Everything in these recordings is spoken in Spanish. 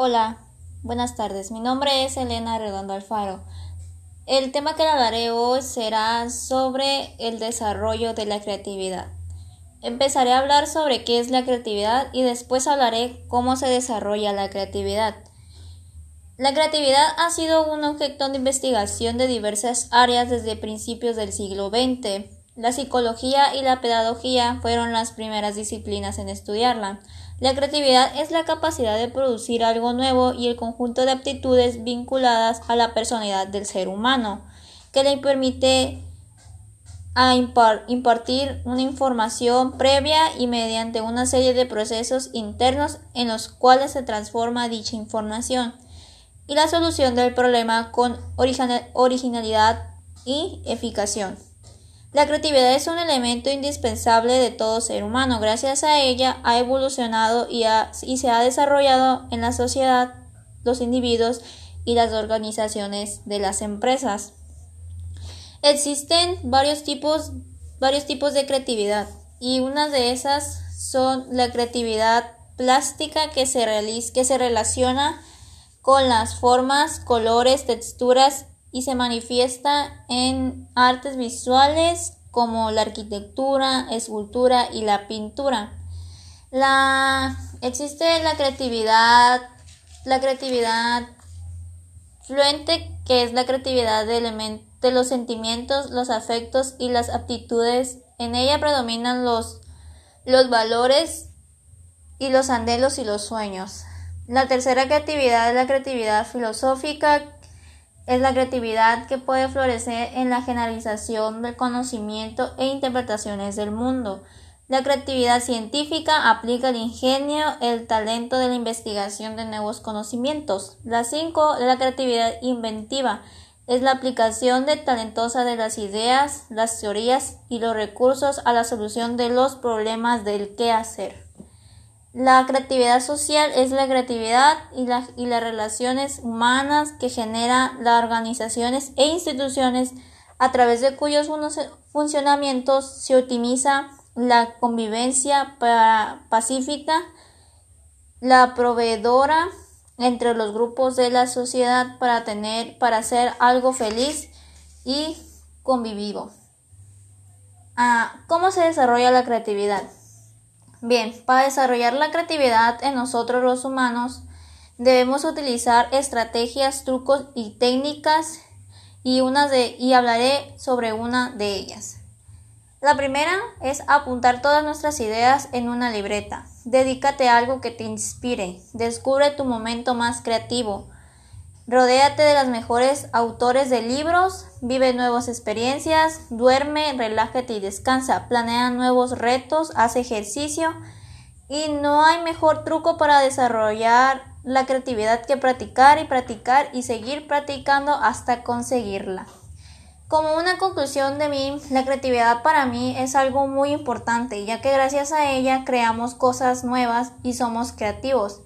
Hola, buenas tardes. Mi nombre es Elena Redondo Alfaro. El tema que hablaré hoy será sobre el desarrollo de la creatividad. Empezaré a hablar sobre qué es la creatividad y después hablaré cómo se desarrolla la creatividad. La creatividad ha sido un objeto de investigación de diversas áreas desde principios del siglo XX. La psicología y la pedagogía fueron las primeras disciplinas en estudiarla. La creatividad es la capacidad de producir algo nuevo y el conjunto de aptitudes vinculadas a la personalidad del ser humano, que le permite impartir una información previa y mediante una serie de procesos internos en los cuales se transforma dicha información y la solución del problema con originalidad y eficacia. La creatividad es un elemento indispensable de todo ser humano. Gracias a ella ha evolucionado y, se ha desarrollado en la sociedad, los individuos y las organizaciones de las empresas. Existen varios tipos, de creatividad y una de esas son la creatividad plástica que se, que se relaciona con las formas, colores, texturas y se manifiesta en artes visuales como la arquitectura, escultura y la pintura. La existe la creatividad, la creatividad fluente, que es la creatividad de, de los sentimientos, los afectos y las aptitudes. En ella predominan los, los valores y los anhelos y los sueños. La tercera creatividad es la creatividad filosófica, es la creatividad que puede florecer en la generalización del conocimiento e interpretaciones del mundo. La creatividad científica aplica el ingenio, el talento de la investigación de nuevos conocimientos. La cinco, la creatividad inventiva, es la aplicación de talentosa de las ideas, las teorías y los recursos a la solución de los problemas del qué hacer. La creatividad social es la creatividad y, y las relaciones humanas que genera las organizaciones e instituciones a través de cuyos funcionamientos se optimiza la convivencia pacífica, la proveedora entre los grupos de la sociedad para tener, para hacer algo feliz y convivido. Ah, ¿Cómo se desarrolla la creatividad? Bien, para desarrollar la creatividad en nosotros los humanos, debemos utilizar estrategias, trucos y técnicas y, de, y hablaré sobre una de ellas. La primera es apuntar todas nuestras ideas en una libreta. Dedícate a algo que te inspire. Descubre tu momento más creativo. Rodéate de los mejores autores de libros, vive nuevas experiencias, duerme, relájate y descansa, planea nuevos retos, haz ejercicio. Y no hay mejor truco para desarrollar la creatividad que practicar y practicar y seguir practicando hasta conseguirla. Como una conclusión de mí, la creatividad para mí es algo muy importante, ya que gracias a ella creamos cosas nuevas y somos creativos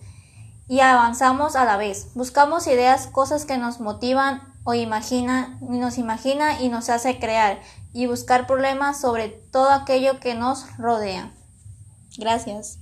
y avanzamos a la vez. Buscamos ideas, cosas que nos motivan o imagina, nos imagina y nos hace crear y buscar problemas sobre todo aquello que nos rodea. Gracias.